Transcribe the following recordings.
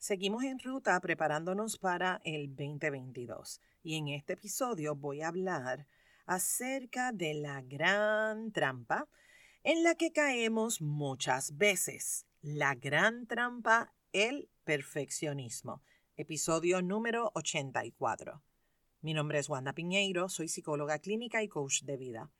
Seguimos en ruta preparándonos para el 2022 y en este episodio voy a hablar acerca de la gran trampa en la que caemos muchas veces. La gran trampa, el perfeccionismo. Episodio número 84. Mi nombre es Wanda Piñeiro, soy psicóloga clínica y coach de vida.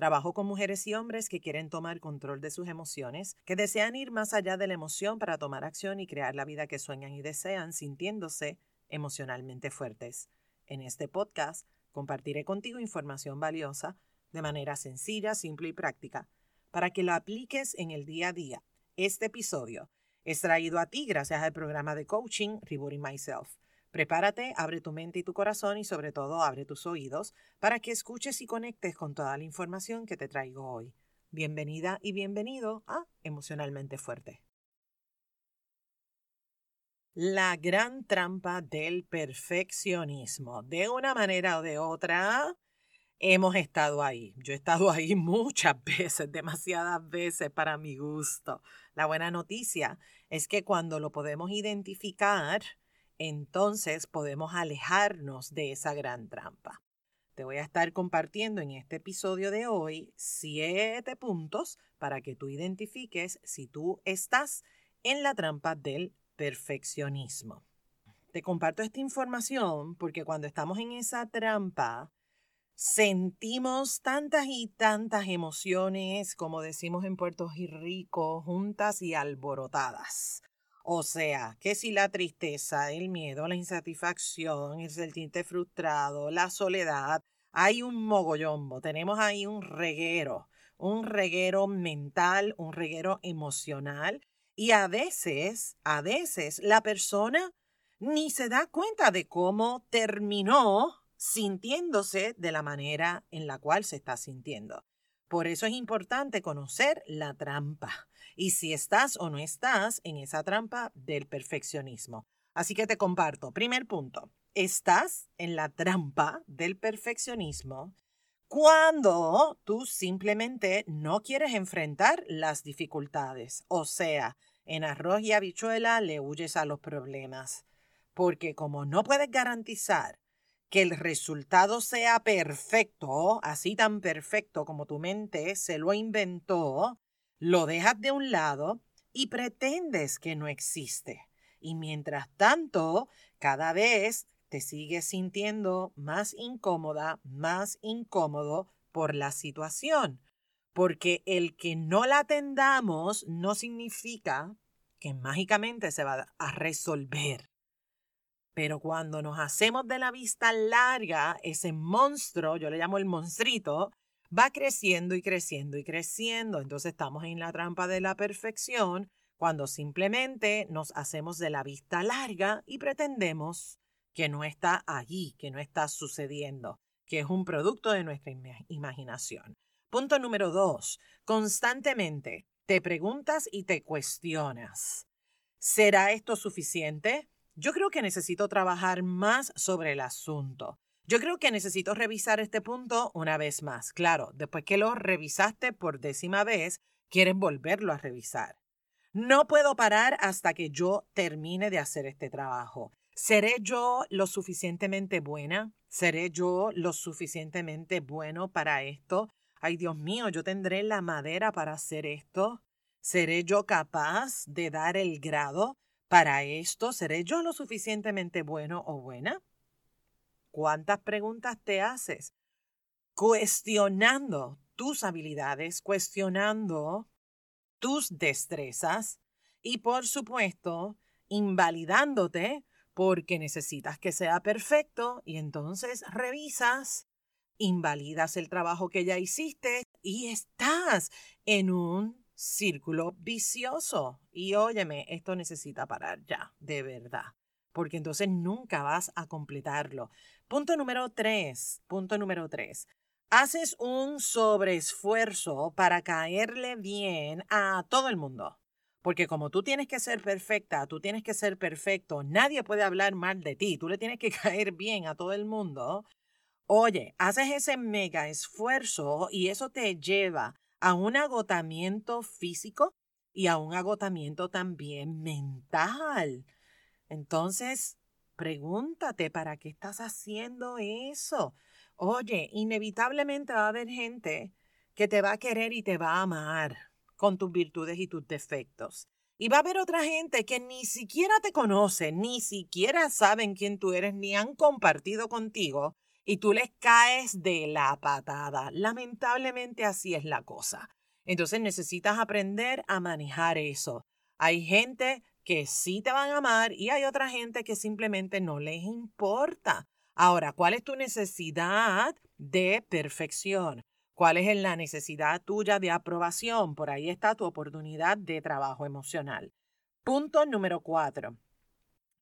Trabajo con mujeres y hombres que quieren tomar control de sus emociones, que desean ir más allá de la emoción para tomar acción y crear la vida que sueñan y desean sintiéndose emocionalmente fuertes. En este podcast compartiré contigo información valiosa de manera sencilla, simple y práctica para que lo apliques en el día a día. Este episodio es traído a ti gracias al programa de coaching Rebooting Myself Prepárate, abre tu mente y tu corazón y sobre todo abre tus oídos para que escuches y conectes con toda la información que te traigo hoy. Bienvenida y bienvenido a Emocionalmente Fuerte. La gran trampa del perfeccionismo. De una manera o de otra, hemos estado ahí. Yo he estado ahí muchas veces, demasiadas veces para mi gusto. La buena noticia es que cuando lo podemos identificar, entonces podemos alejarnos de esa gran trampa. Te voy a estar compartiendo en este episodio de hoy siete puntos para que tú identifiques si tú estás en la trampa del perfeccionismo. Te comparto esta información porque cuando estamos en esa trampa, sentimos tantas y tantas emociones, como decimos en Puerto Rico, juntas y alborotadas. O sea, que si la tristeza, el miedo, la insatisfacción, el sentirte frustrado, la soledad, hay un mogollombo, tenemos ahí un reguero, un reguero mental, un reguero emocional y a veces, a veces la persona ni se da cuenta de cómo terminó sintiéndose de la manera en la cual se está sintiendo. Por eso es importante conocer la trampa y si estás o no estás en esa trampa del perfeccionismo. Así que te comparto. Primer punto, estás en la trampa del perfeccionismo cuando tú simplemente no quieres enfrentar las dificultades. O sea, en arroz y habichuela le huyes a los problemas. Porque como no puedes garantizar que el resultado sea perfecto, así tan perfecto como tu mente se lo inventó, lo dejas de un lado y pretendes que no existe. Y mientras tanto, cada vez te sigues sintiendo más incómoda, más incómodo por la situación. Porque el que no la atendamos no significa que mágicamente se va a resolver. Pero cuando nos hacemos de la vista larga, ese monstruo, yo le llamo el monstruito, va creciendo y creciendo y creciendo. Entonces estamos en la trampa de la perfección cuando simplemente nos hacemos de la vista larga y pretendemos que no está allí, que no está sucediendo, que es un producto de nuestra imaginación. Punto número dos, constantemente te preguntas y te cuestionas. ¿Será esto suficiente? Yo creo que necesito trabajar más sobre el asunto. Yo creo que necesito revisar este punto una vez más. Claro, después que lo revisaste por décima vez, quieres volverlo a revisar. No puedo parar hasta que yo termine de hacer este trabajo. ¿Seré yo lo suficientemente buena? ¿Seré yo lo suficientemente bueno para esto? Ay, Dios mío, yo tendré la madera para hacer esto. ¿Seré yo capaz de dar el grado? Para esto, ¿seré yo lo suficientemente bueno o buena? ¿Cuántas preguntas te haces? Cuestionando tus habilidades, cuestionando tus destrezas y, por supuesto, invalidándote porque necesitas que sea perfecto y entonces revisas, invalidas el trabajo que ya hiciste y estás en un círculo vicioso. Y óyeme, esto necesita parar ya, de verdad, porque entonces nunca vas a completarlo. Punto número tres, punto número tres. Haces un sobreesfuerzo para caerle bien a todo el mundo. Porque como tú tienes que ser perfecta, tú tienes que ser perfecto, nadie puede hablar mal de ti, tú le tienes que caer bien a todo el mundo. Oye, haces ese mega esfuerzo y eso te lleva a un agotamiento físico y a un agotamiento también mental. Entonces, pregúntate, ¿para qué estás haciendo eso? Oye, inevitablemente va a haber gente que te va a querer y te va a amar con tus virtudes y tus defectos. Y va a haber otra gente que ni siquiera te conoce, ni siquiera saben quién tú eres, ni han compartido contigo, y tú les caes de la patada. Lamentablemente así es la cosa. Entonces necesitas aprender a manejar eso. Hay gente que sí te van a amar y hay otra gente que simplemente no les importa. Ahora, ¿cuál es tu necesidad de perfección? ¿Cuál es la necesidad tuya de aprobación? Por ahí está tu oportunidad de trabajo emocional. Punto número cuatro.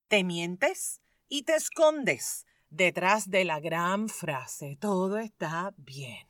Te mientes y te escondes detrás de la gran frase, todo está bien.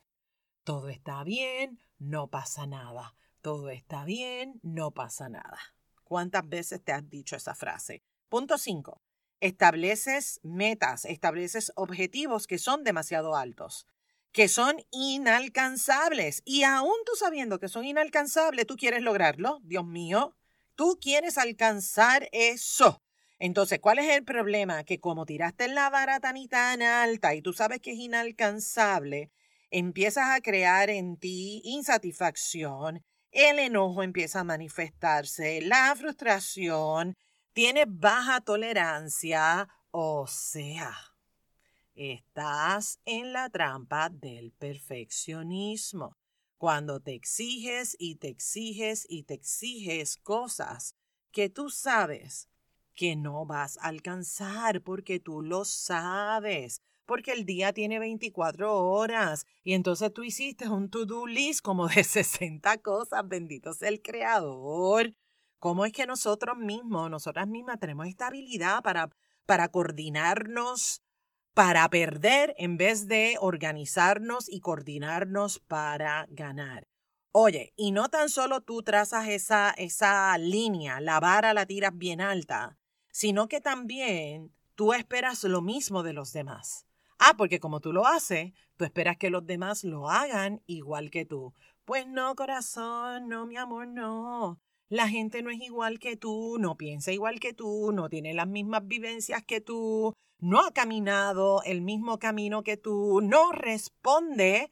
Todo está bien, no pasa nada. Todo está bien, no pasa nada. ¿Cuántas veces te has dicho esa frase? Punto cinco. Estableces metas, estableces objetivos que son demasiado altos que son inalcanzables. Y aún tú sabiendo que son inalcanzables, tú quieres lograrlo. Dios mío, tú quieres alcanzar eso. Entonces, ¿cuál es el problema? Que como tiraste la vara tan y tan alta y tú sabes que es inalcanzable, empiezas a crear en ti insatisfacción, el enojo empieza a manifestarse, la frustración, tienes baja tolerancia, o sea, Estás en la trampa del perfeccionismo. Cuando te exiges y te exiges y te exiges cosas que tú sabes que no vas a alcanzar porque tú lo sabes, porque el día tiene 24 horas y entonces tú hiciste un to-do list como de 60 cosas, bendito sea el creador. ¿Cómo es que nosotros mismos, nosotras mismas tenemos esta habilidad para, para coordinarnos para perder en vez de organizarnos y coordinarnos para ganar. Oye, y no tan solo tú trazas esa, esa línea, la vara la tiras bien alta, sino que también tú esperas lo mismo de los demás. Ah, porque como tú lo haces, tú esperas que los demás lo hagan igual que tú. Pues no, corazón, no, mi amor, no. La gente no es igual que tú, no piensa igual que tú, no tiene las mismas vivencias que tú, no ha caminado el mismo camino que tú, no responde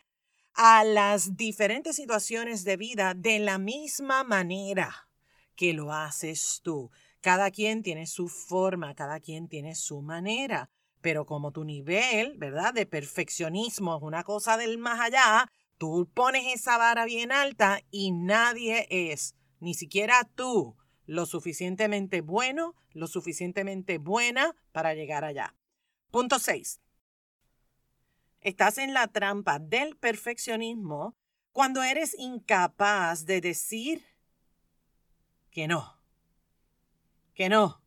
a las diferentes situaciones de vida de la misma manera que lo haces tú. Cada quien tiene su forma, cada quien tiene su manera, pero como tu nivel, ¿verdad?, de perfeccionismo es una cosa del más allá, tú pones esa vara bien alta y nadie es, ni siquiera tú, lo suficientemente bueno, lo suficientemente buena para llegar allá. Punto 6. Estás en la trampa del perfeccionismo cuando eres incapaz de decir que no. Que no.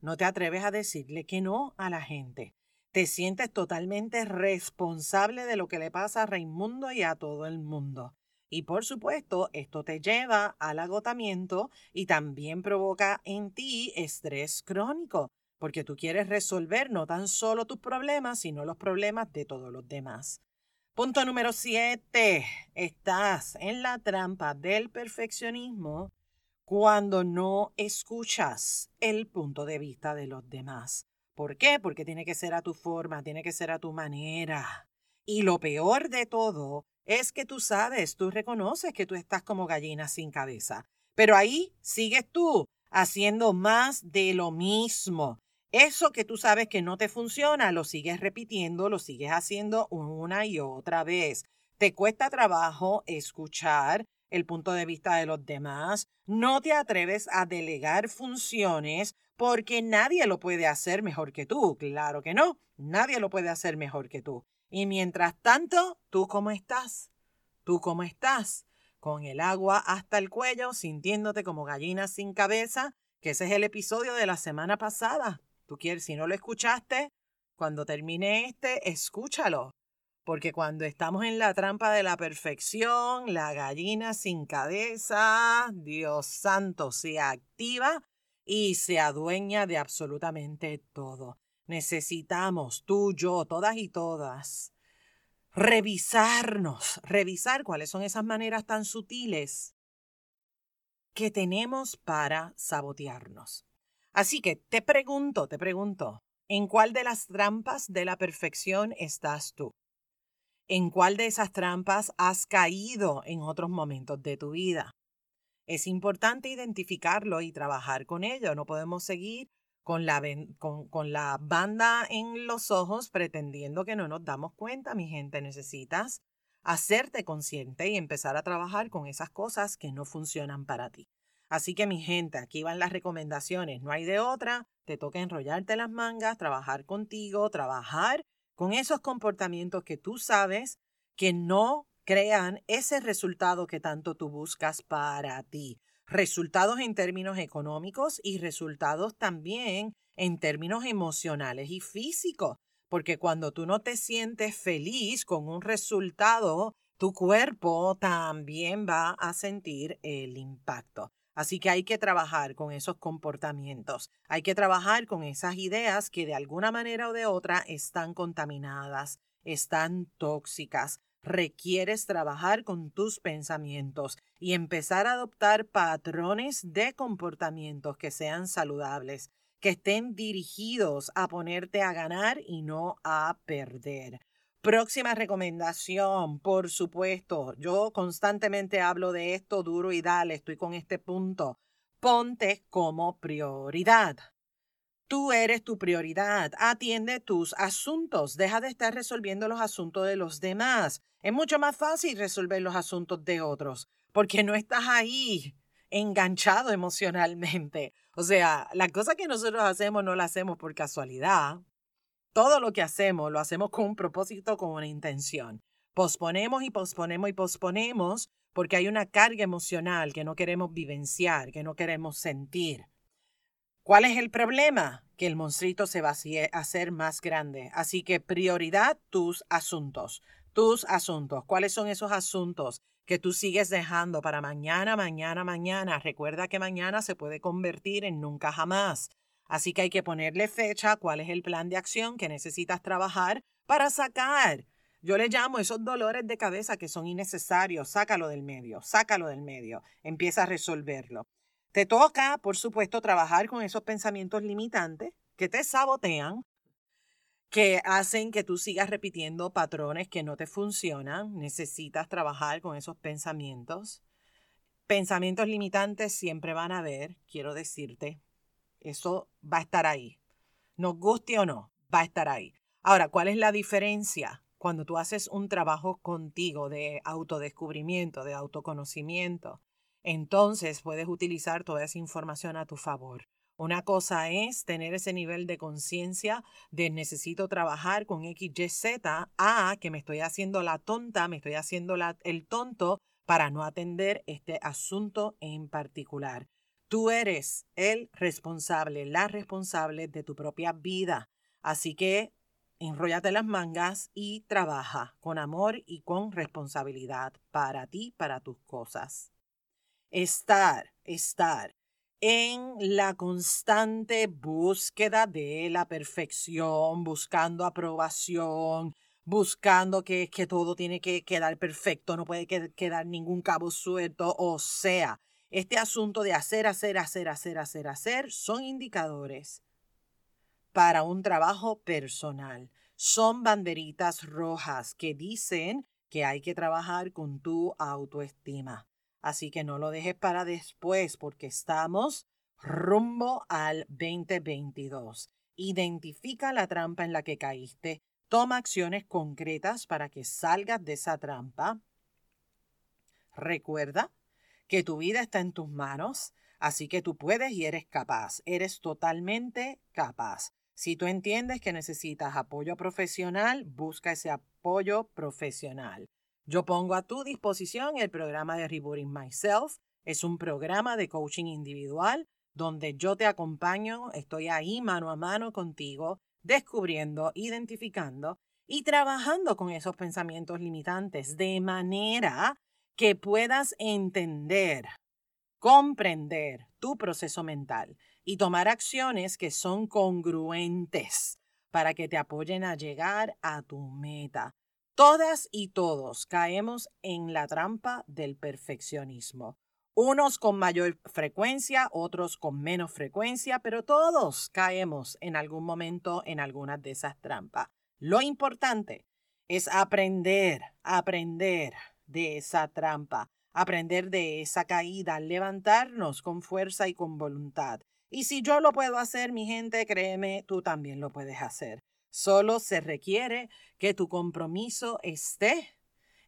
No te atreves a decirle que no a la gente. Te sientes totalmente responsable de lo que le pasa a Raimundo y a todo el mundo. Y por supuesto, esto te lleva al agotamiento y también provoca en ti estrés crónico, porque tú quieres resolver no tan solo tus problemas, sino los problemas de todos los demás. Punto número siete. Estás en la trampa del perfeccionismo cuando no escuchas el punto de vista de los demás. ¿Por qué? Porque tiene que ser a tu forma, tiene que ser a tu manera. Y lo peor de todo es que tú sabes, tú reconoces que tú estás como gallina sin cabeza. Pero ahí sigues tú haciendo más de lo mismo. Eso que tú sabes que no te funciona, lo sigues repitiendo, lo sigues haciendo una y otra vez. Te cuesta trabajo escuchar el punto de vista de los demás. No te atreves a delegar funciones porque nadie lo puede hacer mejor que tú. Claro que no, nadie lo puede hacer mejor que tú. Y mientras tanto, ¿tú cómo estás? ¿Tú cómo estás? Con el agua hasta el cuello, sintiéndote como gallina sin cabeza, que ese es el episodio de la semana pasada. Tú quieres, si no lo escuchaste, cuando termine este, escúchalo. Porque cuando estamos en la trampa de la perfección, la gallina sin cabeza, Dios santo, se activa y se adueña de absolutamente todo. Necesitamos, tú, yo, todas y todas, revisarnos, revisar cuáles son esas maneras tan sutiles que tenemos para sabotearnos. Así que te pregunto, te pregunto, ¿en cuál de las trampas de la perfección estás tú? ¿En cuál de esas trampas has caído en otros momentos de tu vida? Es importante identificarlo y trabajar con ello. No podemos seguir con la, banda en los ojos pretendiendo que no nos damos cuenta, mi gente. Necesitas hacerte consciente y empezar a trabajar con esas cosas que no funcionan para ti. Así que mi gente, aquí van las recomendaciones, no hay de otra, te toca enrollarte las mangas, trabajar contigo, trabajar con esos comportamientos que tú sabes que no crean ese resultado que tanto tú buscas para ti. Resultados en términos económicos y resultados también en términos emocionales y físicos, porque cuando tú no te sientes feliz con un resultado, tu cuerpo también va a sentir el impacto. Así que hay que trabajar con esos comportamientos, hay que trabajar con esas ideas que de alguna manera o de otra están contaminadas, están tóxicas. Requieres trabajar con tus pensamientos y empezar a adoptar patrones de comportamientos que sean saludables, que estén dirigidos a ponerte a ganar y no a perder. Próxima recomendación, por supuesto, yo constantemente hablo de esto duro y dale, estoy con este punto. Ponte como prioridad. Tú eres tu prioridad. Atiende tus asuntos. Deja de estar resolviendo los asuntos de los demás. Es mucho más fácil resolver los asuntos de otros porque no estás ahí enganchado emocionalmente. O sea, la cosa que nosotros hacemos no la hacemos por casualidad. Todo lo que hacemos lo hacemos con un propósito, con una intención. Posponemos y posponemos y posponemos porque hay una carga emocional que no queremos vivenciar, que no queremos sentir. ¿Cuál es el problema? Que el monstruito se va a hacer más grande. Así que prioridad tus asuntos. Tus asuntos. ¿Cuáles son esos asuntos que tú sigues dejando para mañana, mañana, mañana? Recuerda que mañana se puede convertir en nunca jamás. Así que hay que ponerle fecha, cuál es el plan de acción que necesitas trabajar para sacar. Yo le llamo esos dolores de cabeza que son innecesarios, sácalo del medio, sácalo del medio, empieza a resolverlo. Te toca, por supuesto, trabajar con esos pensamientos limitantes que te sabotean, que hacen que tú sigas repitiendo patrones que no te funcionan. Necesitas trabajar con esos pensamientos. Pensamientos limitantes siempre van a haber, quiero decirte, eso va a estar ahí. Nos guste o no, va a estar ahí. Ahora, ¿cuál es la diferencia? Cuando tú haces un trabajo contigo de autodescubrimiento, de autoconocimiento, entonces puedes utilizar toda esa información a tu favor. Una cosa es tener ese nivel de conciencia de necesito trabajar con X, Y, Z, a que me estoy haciendo la tonta, me estoy haciendo el tonto para no atender este asunto en particular. Tú eres el responsable, la responsable de tu propia vida. Así que enróllate las mangas y trabaja con amor y con responsabilidad para ti, para tus cosas. Estar, estar en la constante búsqueda de la perfección, buscando aprobación, buscando que, que todo tiene que quedar perfecto, no puede quedar ningún cabo suelto, o sea, este asunto de hacer, hacer, hacer, hacer, hacer, hacer son indicadores para un trabajo personal. Son banderitas rojas que dicen que hay que trabajar con tu autoestima. Así que no lo dejes para después porque estamos rumbo al 2022. Identifica la trampa en la que caíste. Toma acciones concretas para que salgas de esa trampa. Recuerda que tu vida está en tus manos, así que tú puedes y eres capaz, eres totalmente capaz. Si tú entiendes que necesitas apoyo profesional, busca ese apoyo profesional. Yo pongo a tu disposición el programa de Rebooting Myself. Es un programa de coaching individual donde yo te acompaño, estoy ahí mano a mano contigo, descubriendo, identificando y trabajando con esos pensamientos limitantes de manera que puedas entender, comprender tu proceso mental y tomar acciones que son congruentes para que te apoyen a llegar a tu meta. Todas y todos caemos en la trampa del perfeccionismo. Unos con mayor frecuencia, otros con menos frecuencia, pero todos caemos en algún momento en algunas de esas trampas. Lo importante es aprender, aprender de esa trampa, aprender de esa caída, levantarnos con fuerza y con voluntad. Y si yo lo puedo hacer, mi gente, créeme, tú también lo puedes hacer. Solo se requiere que tu compromiso esté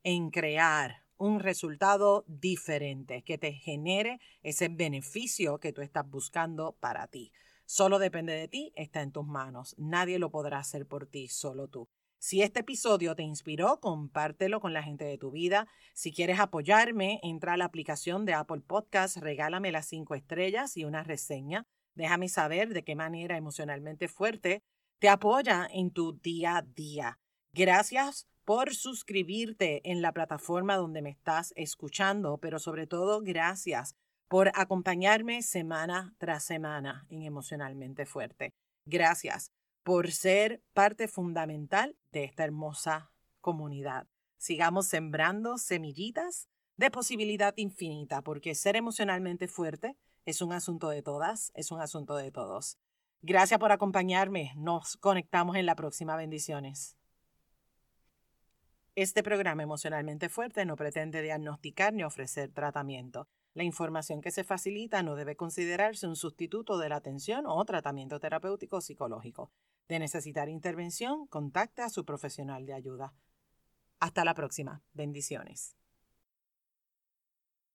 en crear un resultado diferente que te genere ese beneficio que tú estás buscando para ti. Solo depende de ti, está en tus manos. Nadie lo podrá hacer por ti, solo tú. Si este episodio te inspiró, compártelo con la gente de tu vida. Si quieres apoyarme, entra a la aplicación de Apple Podcast, regálame las cinco estrellas y una reseña. Déjame saber de qué manera emocionalmente fuerte te apoya en tu día a día. Gracias por suscribirte en la plataforma donde me estás escuchando, pero sobre todo gracias por acompañarme semana tras semana en Emocionalmente Fuerte. Gracias por ser parte fundamental de esta hermosa comunidad. Sigamos sembrando semillitas de posibilidad infinita, porque ser emocionalmente fuerte es un asunto de todas, es un asunto de todos. Gracias por acompañarme. Nos conectamos en la próxima. Bendiciones. Este programa emocionalmente fuerte no pretende diagnosticar ni ofrecer tratamiento. La información que se facilita no debe considerarse un sustituto de la atención o tratamiento terapéutico psicológico. De necesitar intervención, contacte a su profesional de ayuda. Hasta la próxima. Bendiciones.